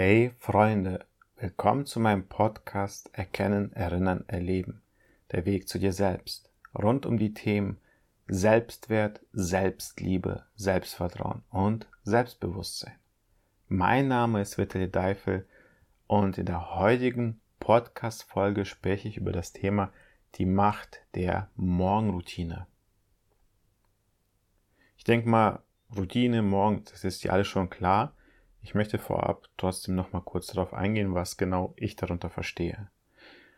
Hey Freunde, willkommen zu meinem Podcast Erkennen, Erinnern, Erleben. Der Weg zu dir selbst. Rund um die Themen Selbstwert, Selbstliebe, Selbstvertrauen und Selbstbewusstsein. Mein Name ist Vitali Deifel und in der heutigen Podcast-Folge spreche ich über das Thema die Macht der Morgenroutine. Ich denke mal, Routine morgen, das ist ja alles schon klar. Ich möchte vorab trotzdem noch mal kurz darauf eingehen, was genau ich darunter verstehe.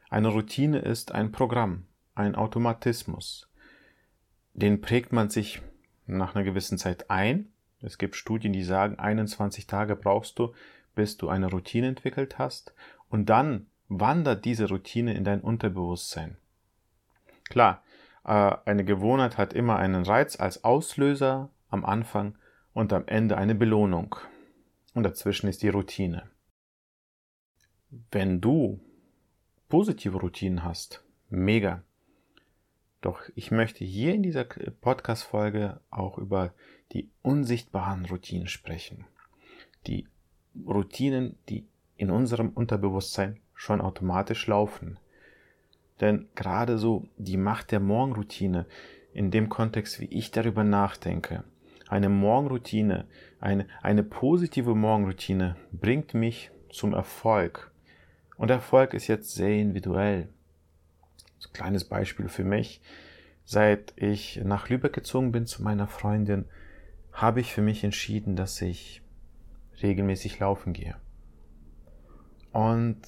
Eine Routine ist ein Programm, ein Automatismus. Den prägt man sich nach einer gewissen Zeit ein. Es gibt Studien, die sagen, 21 Tage brauchst du, bis du eine Routine entwickelt hast. Und dann wandert diese Routine in dein Unterbewusstsein. Klar, äh, eine Gewohnheit hat immer einen Reiz als Auslöser am Anfang und am Ende eine Belohnung und dazwischen ist die Routine. Wenn du positive Routinen hast, mega. Doch ich möchte hier in dieser Podcast-Folge auch über die unsichtbaren Routinen sprechen. Die Routinen, die in unserem Unterbewusstsein schon automatisch laufen. Denn gerade so die Macht der Morgenroutine in dem Kontext, wie ich darüber nachdenke, eine Morgenroutine, eine, eine positive Morgenroutine bringt mich zum Erfolg. Und Erfolg ist jetzt sehr individuell. So ein kleines Beispiel für mich. Seit ich nach Lübeck gezogen bin zu meiner Freundin, habe ich für mich entschieden, dass ich regelmäßig laufen gehe. Und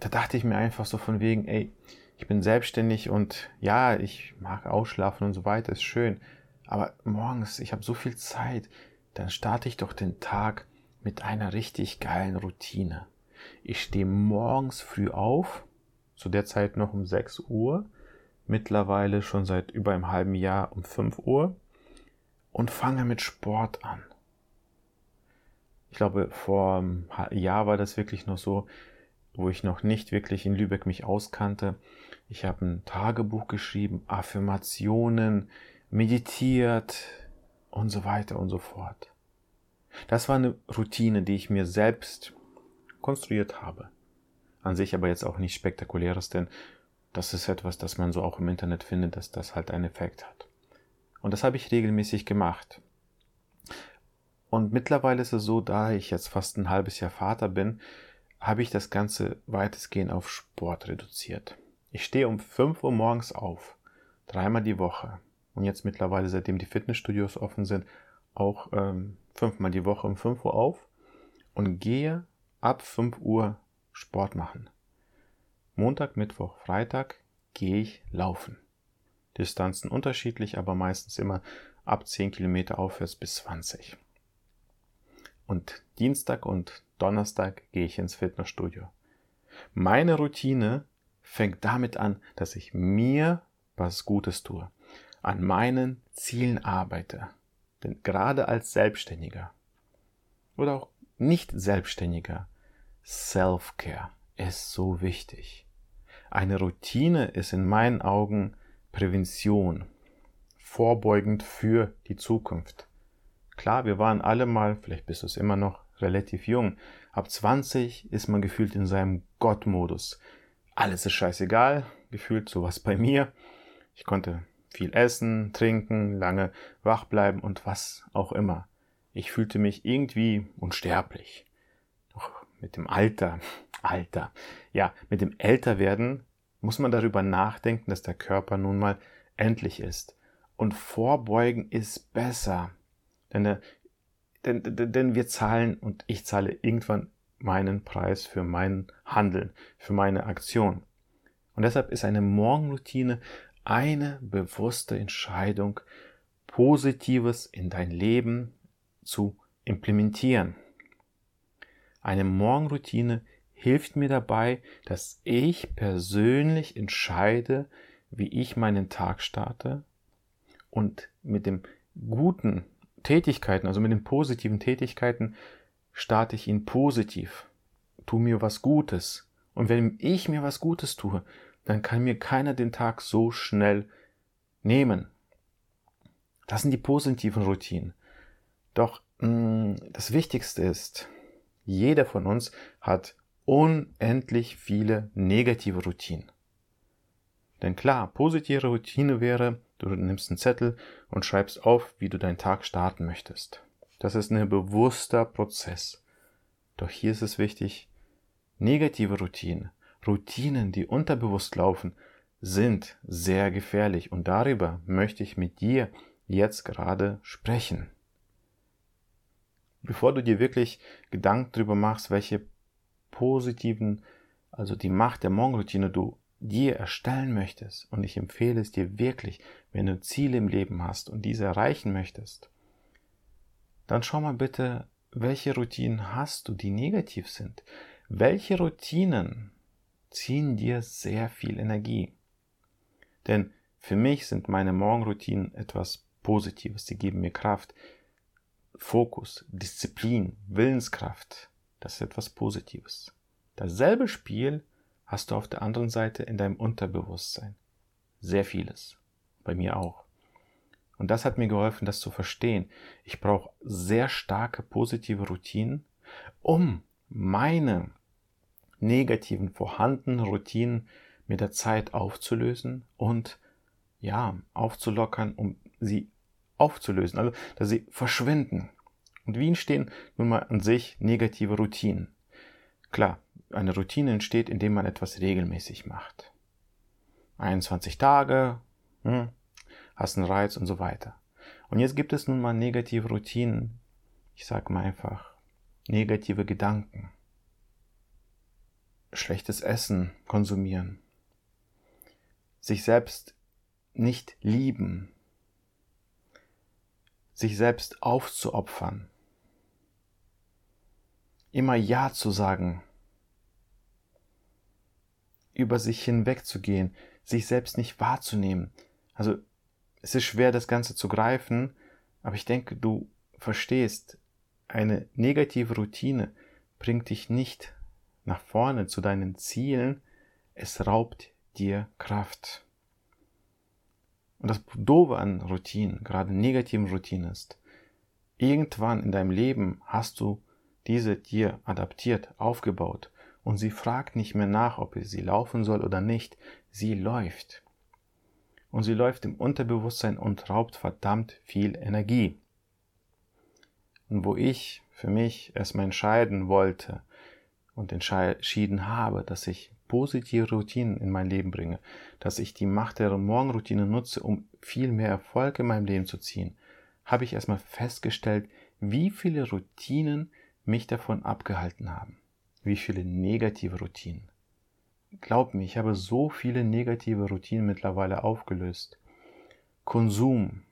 da dachte ich mir einfach so von wegen, ey, ich bin selbstständig und ja, ich mag ausschlafen und so weiter, ist schön. Aber morgens, ich habe so viel Zeit, dann starte ich doch den Tag mit einer richtig geilen Routine. Ich stehe morgens früh auf, zu der Zeit noch um 6 Uhr, mittlerweile schon seit über einem halben Jahr um 5 Uhr und fange mit Sport an. Ich glaube, vor einem Jahr war das wirklich noch so, wo ich noch nicht wirklich in Lübeck mich auskannte. Ich habe ein Tagebuch geschrieben, Affirmationen, meditiert und so weiter und so fort. Das war eine Routine, die ich mir selbst konstruiert habe. An sich aber jetzt auch nicht spektakuläres, denn das ist etwas, das man so auch im Internet findet, dass das halt einen Effekt hat. Und das habe ich regelmäßig gemacht. Und mittlerweile ist es so, da ich jetzt fast ein halbes Jahr Vater bin, habe ich das Ganze weitestgehend auf Sport reduziert. Ich stehe um 5 Uhr morgens auf, dreimal die Woche und jetzt mittlerweile, seitdem die Fitnessstudios offen sind, auch ähm, fünfmal die Woche um 5 Uhr auf und gehe ab 5 Uhr Sport machen. Montag, Mittwoch, Freitag gehe ich laufen. Distanzen unterschiedlich, aber meistens immer ab 10 Kilometer aufwärts bis 20. Und Dienstag und Donnerstag gehe ich ins Fitnessstudio. Meine Routine fängt damit an, dass ich mir was Gutes tue an meinen Zielen arbeite. Denn gerade als Selbstständiger oder auch nicht Selbstständiger, Self-Care ist so wichtig. Eine Routine ist in meinen Augen Prävention, vorbeugend für die Zukunft. Klar, wir waren alle mal, vielleicht bist du es immer noch, relativ jung. Ab 20 ist man gefühlt in seinem Gottmodus. Alles ist scheißegal, gefühlt sowas bei mir. Ich konnte viel essen, trinken, lange wach bleiben und was auch immer. Ich fühlte mich irgendwie unsterblich. Doch mit dem Alter, Alter, ja, mit dem Älterwerden muss man darüber nachdenken, dass der Körper nun mal endlich ist. Und vorbeugen ist besser. Denn, der, denn, denn, denn wir zahlen und ich zahle irgendwann meinen Preis für mein Handeln, für meine Aktion. Und deshalb ist eine Morgenroutine eine bewusste Entscheidung, Positives in dein Leben zu implementieren. Eine Morgenroutine hilft mir dabei, dass ich persönlich entscheide, wie ich meinen Tag starte und mit den guten Tätigkeiten, also mit den positiven Tätigkeiten, starte ich ihn positiv. Tu mir was Gutes. Und wenn ich mir was Gutes tue, dann kann mir keiner den Tag so schnell nehmen. Das sind die positiven Routinen. Doch mh, mm, das Wichtigste ist, Jeder von uns hat unendlich viele negative Routinen. Denn klar, positive Routine wäre, du nimmst einen Zettel und schreibst auf, wie du deinen Tag starten möchtest. Das ist ein bewusster Prozess. Doch hier ist es wichtig, negative Routinen, Routinen, die unterbewusst laufen, sind sehr gefährlich und darüber möchte ich mit dir jetzt gerade sprechen. Bevor du dir wirklich Gedanken darüber machst, welche positiven, also die Macht der Morgenroutine du dir erstellen möchtest, und ich empfehle es dir wirklich, wenn du Ziele im Leben hast und diese erreichen möchtest, dann schau mal bitte, welche Routinen hast du, die negativ sind. Welche Routinen ziehen dir sehr viel Energie? Denn für mich sind meine Morgenroutinen etwas Positives. Sie geben mir Kraft, Fokus, Disziplin, Willenskraft. Das ist etwas Positives. Dasselbe Spiel hast du auf der anderen Seite in deinem Unterbewusstsein. Sehr vieles. Bei mir auch. Und das hat mir geholfen, das zu verstehen. Ich brauche sehr starke positive Routinen, um meine negativen vorhandenen Routinen mit der Zeit aufzulösen und ja, aufzulockern, um sie aufzulösen, also dass sie verschwinden. Und wie entstehen nun mal an sich negative Routinen? Klar, eine Routine entsteht, indem man etwas regelmäßig macht. 21 Tage, hm, hast einen Reiz und so weiter. Und jetzt gibt es nun mal negative Routinen. Ich sage mal einfach negative Gedanken. Schlechtes Essen konsumieren. Sich selbst nicht lieben. Sich selbst aufzuopfern. Immer Ja zu sagen über sich hinwegzugehen, sich selbst nicht wahrzunehmen. Also es ist schwer, das Ganze zu greifen, aber ich denke, du verstehst, eine negative Routine bringt dich nicht nach vorne zu deinen Zielen, es raubt dir Kraft. Und das Doofe an Routinen, gerade negativen Routinen ist, irgendwann in deinem Leben hast du diese dir adaptiert, aufgebaut und sie fragt nicht mehr nach, ob sie laufen soll oder nicht. Sie läuft. Und sie läuft im Unterbewusstsein und raubt verdammt viel Energie. Und wo ich für mich erstmal entscheiden wollte und entschieden habe, dass ich positive Routinen in mein Leben bringe, dass ich die Macht der Morgenroutine nutze, um viel mehr Erfolg in meinem Leben zu ziehen, habe ich erstmal festgestellt, wie viele Routinen mich davon abgehalten haben wie viele negative Routinen. Glaub mir, ich habe so viele negative Routinen mittlerweile aufgelöst. Konsum,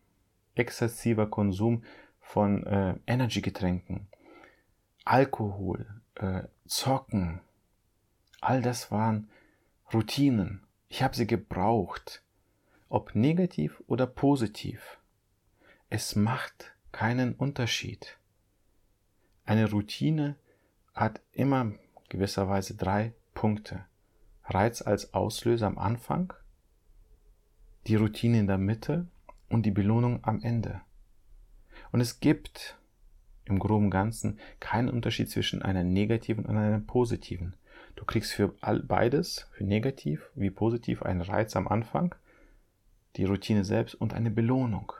exzessiver Konsum von äh, Energygetränken, Alkohol, äh, Zocken, all das waren Routinen. Ich habe sie gebraucht, ob negativ oder positiv. Es macht keinen Unterschied. Eine Routine hat immer gewisserweise drei Punkte. Reiz als Auslöser am Anfang, die Routine in der Mitte und die Belohnung am Ende. Und es gibt im groben Ganzen keinen Unterschied zwischen einer negativen und einer positiven. Du kriegst für beides, für negativ wie positiv, einen Reiz am Anfang, die Routine selbst und eine Belohnung.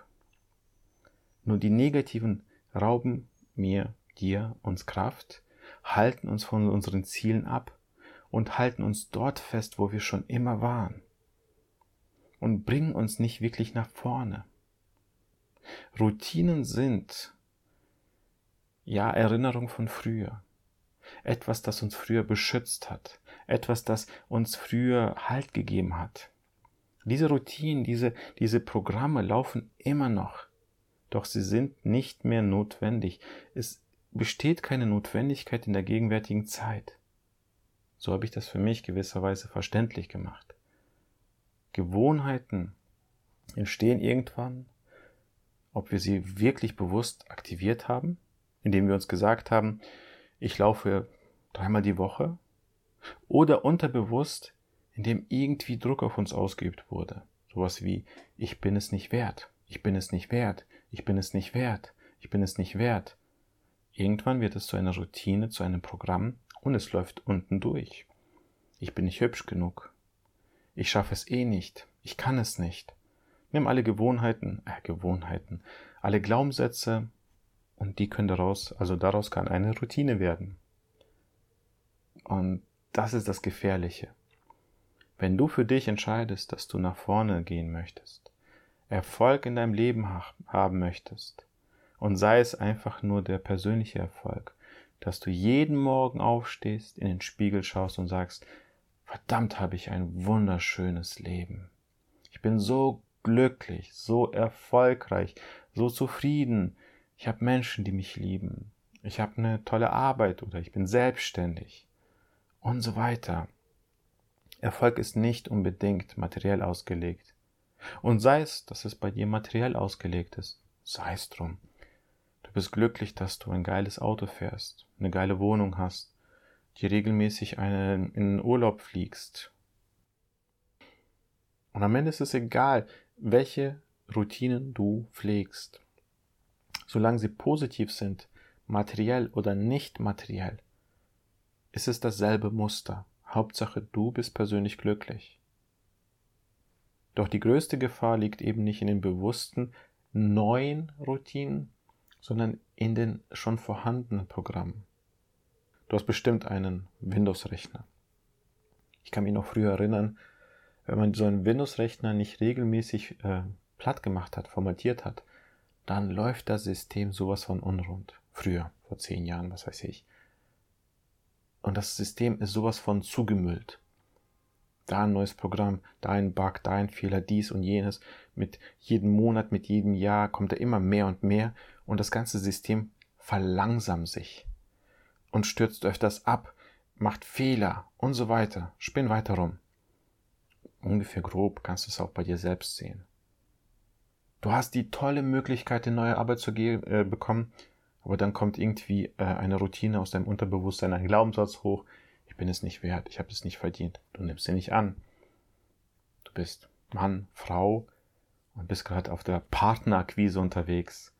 Nur die negativen rauben mir, dir, uns Kraft, halten uns von unseren Zielen ab und halten uns dort fest, wo wir schon immer waren und bringen uns nicht wirklich nach vorne. Routinen sind ja Erinnerung von früher. Etwas, das uns früher beschützt hat. Etwas, das uns früher Halt gegeben hat. Diese Routinen, diese, diese Programme laufen immer noch. Doch sie sind nicht mehr notwendig. Es besteht keine Notwendigkeit in der gegenwärtigen Zeit. So habe ich das für mich gewisserweise verständlich gemacht. Gewohnheiten entstehen irgendwann, ob wir sie wirklich bewusst aktiviert haben, indem wir uns gesagt haben, ich laufe dreimal die Woche, oder unterbewusst, indem irgendwie Druck auf uns ausgeübt wurde. Sowas wie, ich bin es nicht wert, ich bin es nicht wert, ich bin es nicht wert, ich bin es nicht wert Irgendwann wird es zu einer Routine, zu einem Programm und es läuft unten durch. Ich bin nicht hübsch genug. Ich schaffe es eh nicht. Ich kann es nicht. Nimm alle Gewohnheiten, äh, Gewohnheiten, alle Glaubenssätze und die können daraus, also daraus kann eine Routine werden. Und das ist das Gefährliche. Wenn du für dich entscheidest, dass du nach vorne gehen möchtest, Erfolg in deinem Leben haben möchtest, und sei es einfach nur der persönliche Erfolg, dass du jeden Morgen aufstehst, in den Spiegel schaust und sagst, verdammt habe ich ein wunderschönes Leben. Ich bin so glücklich, so erfolgreich, so zufrieden. Ich habe Menschen, die mich lieben. Ich habe eine tolle Arbeit oder ich bin selbstständig und so weiter. Erfolg ist nicht unbedingt materiell ausgelegt. Und sei es, dass es bei dir materiell ausgelegt ist, sei es drum. Du bist glücklich, dass du ein geiles Auto fährst, eine geile Wohnung hast, die regelmäßig einen, in den Urlaub fliegst. Und am Ende ist es egal, welche Routinen du pflegst. Solange sie positiv sind, materiell oder nicht materiell, ist es dasselbe Muster. Hauptsache, du bist persönlich glücklich. Doch die größte Gefahr liegt eben nicht in den bewussten neuen Routinen, sondern in den schon vorhandenen Programmen. Du hast bestimmt einen Windows-Rechner. Ich kann mich noch früher erinnern, wenn man so einen Windows-Rechner nicht regelmäßig äh, platt gemacht hat, formatiert hat, dann läuft das System sowas von unrund. Früher, vor zehn Jahren, was weiß ich. Und das System ist sowas von zugemüllt. Da ein neues Programm, da ein Bug, da ein Fehler, dies und jenes. Mit jedem Monat, mit jedem Jahr kommt da immer mehr und mehr und das ganze System verlangsamt sich und stürzt öfters ab, macht Fehler und so weiter. Spinn weiter rum. Ungefähr grob kannst du es auch bei dir selbst sehen. Du hast die tolle Möglichkeit, eine neue Arbeit zu äh, bekommen aber dann kommt irgendwie äh, eine Routine aus deinem Unterbewusstsein, ein Glaubenssatz hoch, ich bin es nicht wert, ich habe es nicht verdient. Du nimmst sie nicht an. Du bist Mann, Frau und bist gerade auf der Partnerakquise unterwegs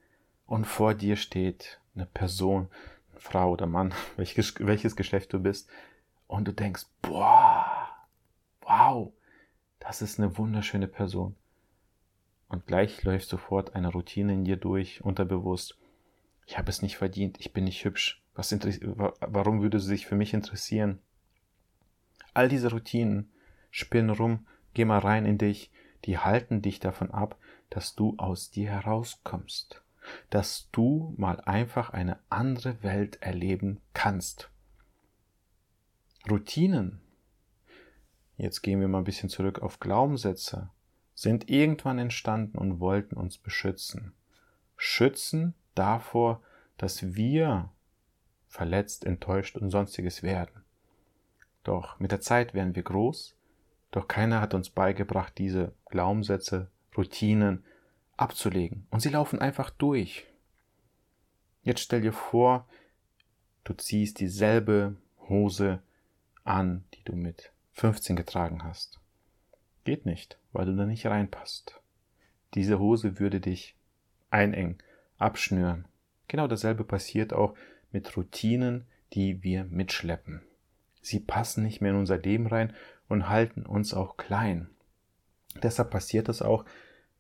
und vor dir steht eine Person, eine Frau oder Mann, welches, welches Geschlecht du bist und du denkst, boah, wow, das ist eine wunderschöne Person. Und gleich läuft sofort eine Routine in dir durch, unterbewusst ich habe es nicht verdient, ich bin nicht hübsch. Was warum würde sie sich für mich interessieren? All diese Routinen spinnen rum, geh mal rein in dich, die halten dich davon ab, dass du aus dir herauskommst, dass du mal einfach eine andere Welt erleben kannst. Routinen, jetzt gehen wir mal ein bisschen zurück auf Glaubenssätze, sind irgendwann entstanden und wollten uns beschützen. Schützen davor, dass wir verletzt, enttäuscht und sonstiges werden. Doch mit der Zeit werden wir groß, doch keiner hat uns beigebracht, diese Glaubenssätze, Routinen abzulegen. Und sie laufen einfach durch. Jetzt stell dir vor, du ziehst dieselbe Hose an, die du mit 15 getragen hast. Geht nicht, weil du da nicht reinpasst. Diese Hose würde dich einengen, abschnüren. Genau dasselbe passiert auch mit Routinen, die wir mitschleppen. Sie passen nicht mehr in unser Leben rein und halten uns auch klein. Deshalb passiert es auch,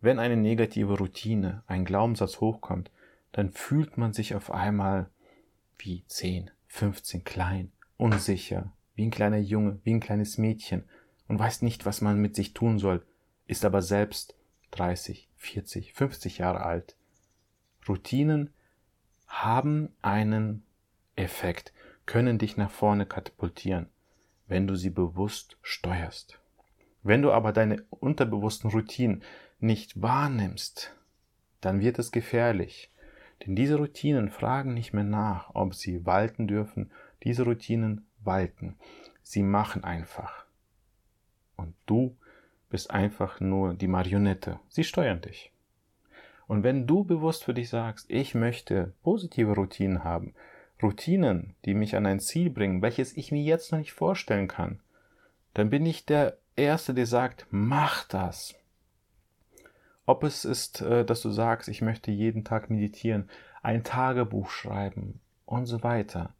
wenn eine negative Routine, ein Glaubenssatz hochkommt, dann fühlt man sich auf einmal wie 10, 15 klein, unsicher, wie ein kleiner Junge, wie ein kleines Mädchen und weiß nicht, was man mit sich tun soll, ist aber selbst 30, 40, 50 Jahre alt. Routinen haben einen Effekt, können dich nach vorne katapultieren, wenn du sie bewusst steuerst. Wenn du aber deine unterbewussten Routinen nicht wahrnimmst, dann wird es gefährlich. Denn diese Routinen fragen nicht mehr nach, ob sie walten dürfen. Diese Routinen walten. Sie machen einfach. Und du bist einfach nur die Marionette. Sie steuern dich. Und wenn du bewusst für dich sagst, ich möchte positive Routinen haben, Routinen, die mich an ein Ziel bringen, welches ich mir jetzt noch nicht vorstellen kann, dann bin ich der Erste, der sagt, mach das. Ob es ist, äh, dass du sagst, ich möchte jeden Tag meditieren, ein Tagebuch schreiben und so weiter.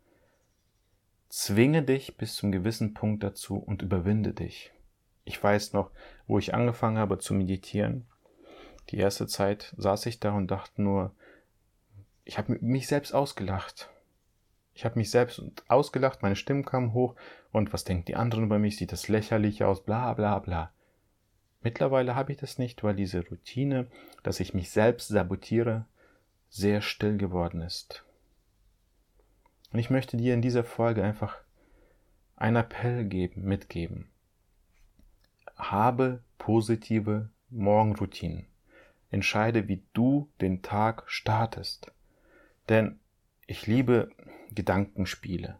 Zwinge dich bis zum gewissen Punkt dazu und überwinde dich. Ich weiß noch, wo ich angefangen habe zu meditieren. Die erste Zeit saß ich da und dachte nur, ich habe mich selbst ausgelacht. Ich habe mich selbst ausgelacht, meine Stimme kam hoch und was denken die anderen über mich, sieht das lächerlich aus, bla bla bla. Mittlerweile habe ich das nicht, weil diese Routine, dass ich mich selbst sabotiere, sehr still geworden ist. Und ich möchte dir in dieser Folge einfach einen Appell geben, mitgeben. Habe positive Morgenroutinen. Entscheide, wie du den Tag startest. Denn ich liebe Gedankenspiele.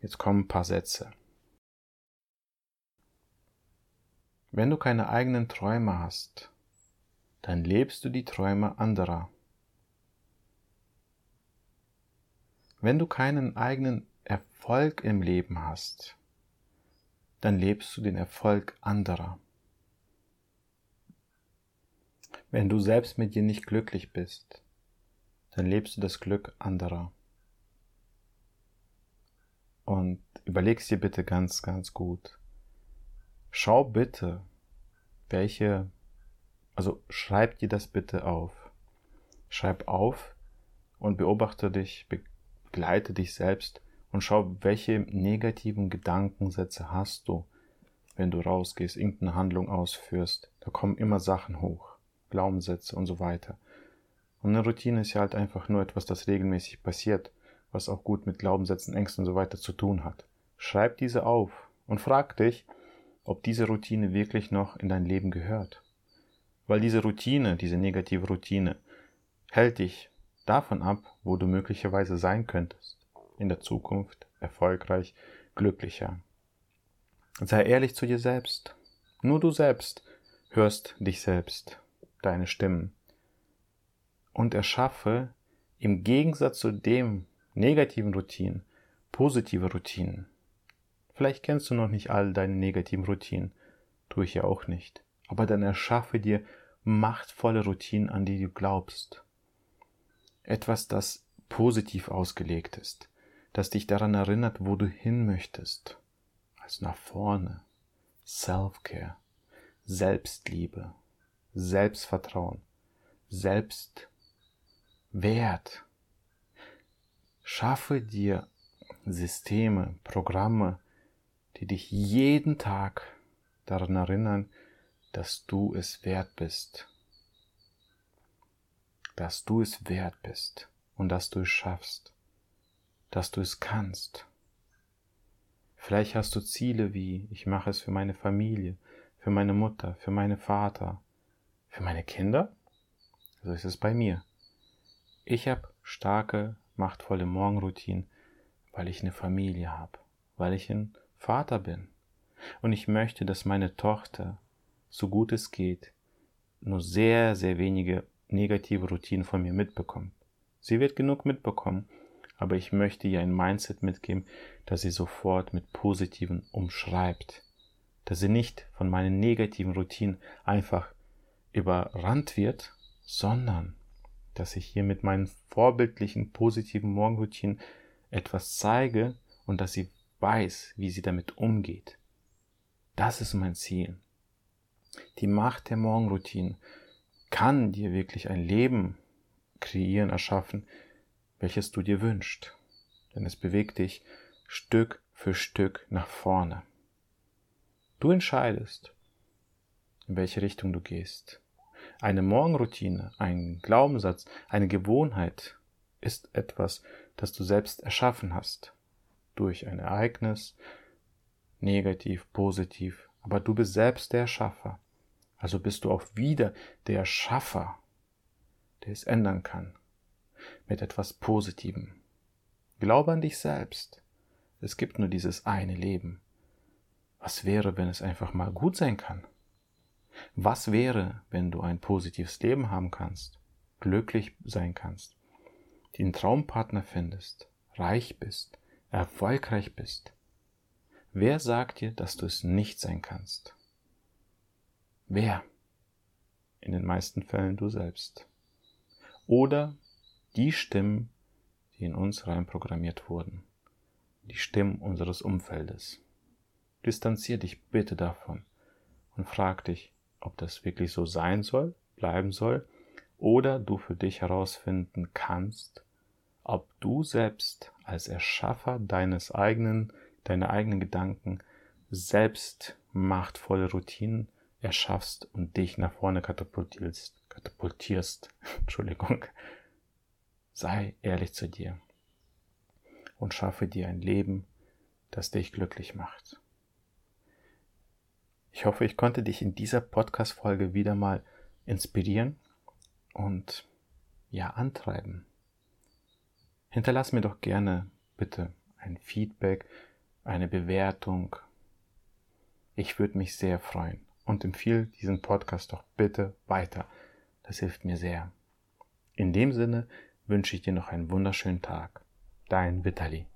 Jetzt kommen ein paar Sätze. Wenn du keine eigenen Träume hast, dann lebst du die Träume anderer. Wenn du keinen eigenen Erfolg im Leben hast, dann lebst du den Erfolg anderer. Wenn du selbst mit dir nicht glücklich bist, dann lebst du das Glück anderer. Und überlegst dir bitte ganz, ganz gut. Schau bitte, welche, also schreib dir das bitte auf. Schreib auf und beobachte dich, begleite dich selbst und schau, welche negativen Gedankensätze hast du, wenn du rausgehst, irgendeine Handlung ausführst. Da kommen immer Sachen hoch, Glaubenssätze und so weiter. Und eine Routine ist ja halt einfach nur etwas, das regelmäßig passiert, was auch gut mit Glaubenssätzen, Ängsten und so weiter zu tun hat. Schreib diese auf und frag dich, ob diese Routine wirklich noch in dein Leben gehört. Weil diese Routine, diese negative Routine, hält dich davon ab, wo du möglicherweise sein könntest. In der Zukunft erfolgreich, glücklicher. Sei ehrlich zu dir selbst. Nur du selbst hörst dich selbst, deine Stimmen und erschaffe im Gegensatz zu dem negativen Routinen positive Routinen. Vielleicht kennst du noch nicht all deine negativen Routinen, tue ich ja auch nicht, aber dann erschaffe dir machtvolle Routinen, an die du glaubst. Etwas, das positiv ausgelegt ist, das dich daran erinnert, wo du hin möchtest, als nach vorne. Self-Care, Selbstliebe, Selbstvertrauen, Selbst Wert. Schaffe dir Systeme, Programme, die dich jeden Tag daran erinnern, dass du es wert bist. Dass du es wert bist und dass du es schaffst. Dass du es kannst. Vielleicht hast du Ziele wie, ich mache es für meine Familie, für meine Mutter, für meine Vater, für meine Kinder. So ist es bei mir. Ich habe starke, machtvolle Morgenroutinen, weil ich eine Familie habe, weil ich ein Vater bin. Und ich möchte, dass meine Tochter, so gut es geht, nur sehr, sehr wenige negative Routinen von mir mitbekommt. Sie wird genug mitbekommen, aber ich möchte ihr ein Mindset mitgeben, dass sie sofort mit positiven umschreibt. Dass sie nicht von meinen negativen Routinen einfach überrannt wird, sondern dass ich hier mit meinen vorbildlichen, positiven Morgenroutinen etwas zeige und dass sie weiß, wie sie damit umgeht. Das ist mein Ziel. Die Macht der Morgenroutinen kann dir wirklich ein Leben kreieren, erschaffen, welches du dir wünschst. Denn es bewegt dich Stück für Stück nach vorne. Du entscheidest, in welche Richtung du gehst. Eine Morgenroutine, ein Glaubenssatz, eine Gewohnheit ist etwas, das du selbst erschaffen hast. Durch ein Ereignis, negativ, positiv, aber du bist selbst der Schaffer. Also bist du auch wieder der Schaffer, der es ändern kann. Mit etwas Positivem. Glaube an dich selbst. Es gibt nur dieses eine Leben. Was wäre, wenn es einfach mal gut sein kann? Was wäre, wenn du ein positives Leben haben kannst, glücklich sein kannst, den Traumpartner findest, reich bist, erfolgreich bist? Wer sagt dir, dass du es nicht sein kannst? Wer? In den meisten Fällen du selbst. Oder die Stimmen, die in uns reinprogrammiert wurden, die Stimmen unseres Umfeldes. Distanzier dich bitte davon und frag dich, ob das wirklich so sein soll, bleiben soll, oder du für dich herausfinden kannst, ob du selbst als Erschaffer deines eigenen, deiner eigenen Gedanken selbst machtvolle Routinen erschaffst und dich nach vorne katapultierst, katapultierst, Entschuldigung. Sei ehrlich zu dir und schaffe dir ein Leben, das dich glücklich macht. Ich hoffe, ich konnte dich in dieser Podcast-Folge wieder mal inspirieren und ja, antreiben. Hinterlass mir doch gerne bitte ein Feedback, eine Bewertung. Ich würde mich sehr freuen und empfehle diesen Podcast doch bitte weiter. Das hilft mir sehr. In dem Sinne wünsche ich dir noch einen wunderschönen Tag. Dein Vitali.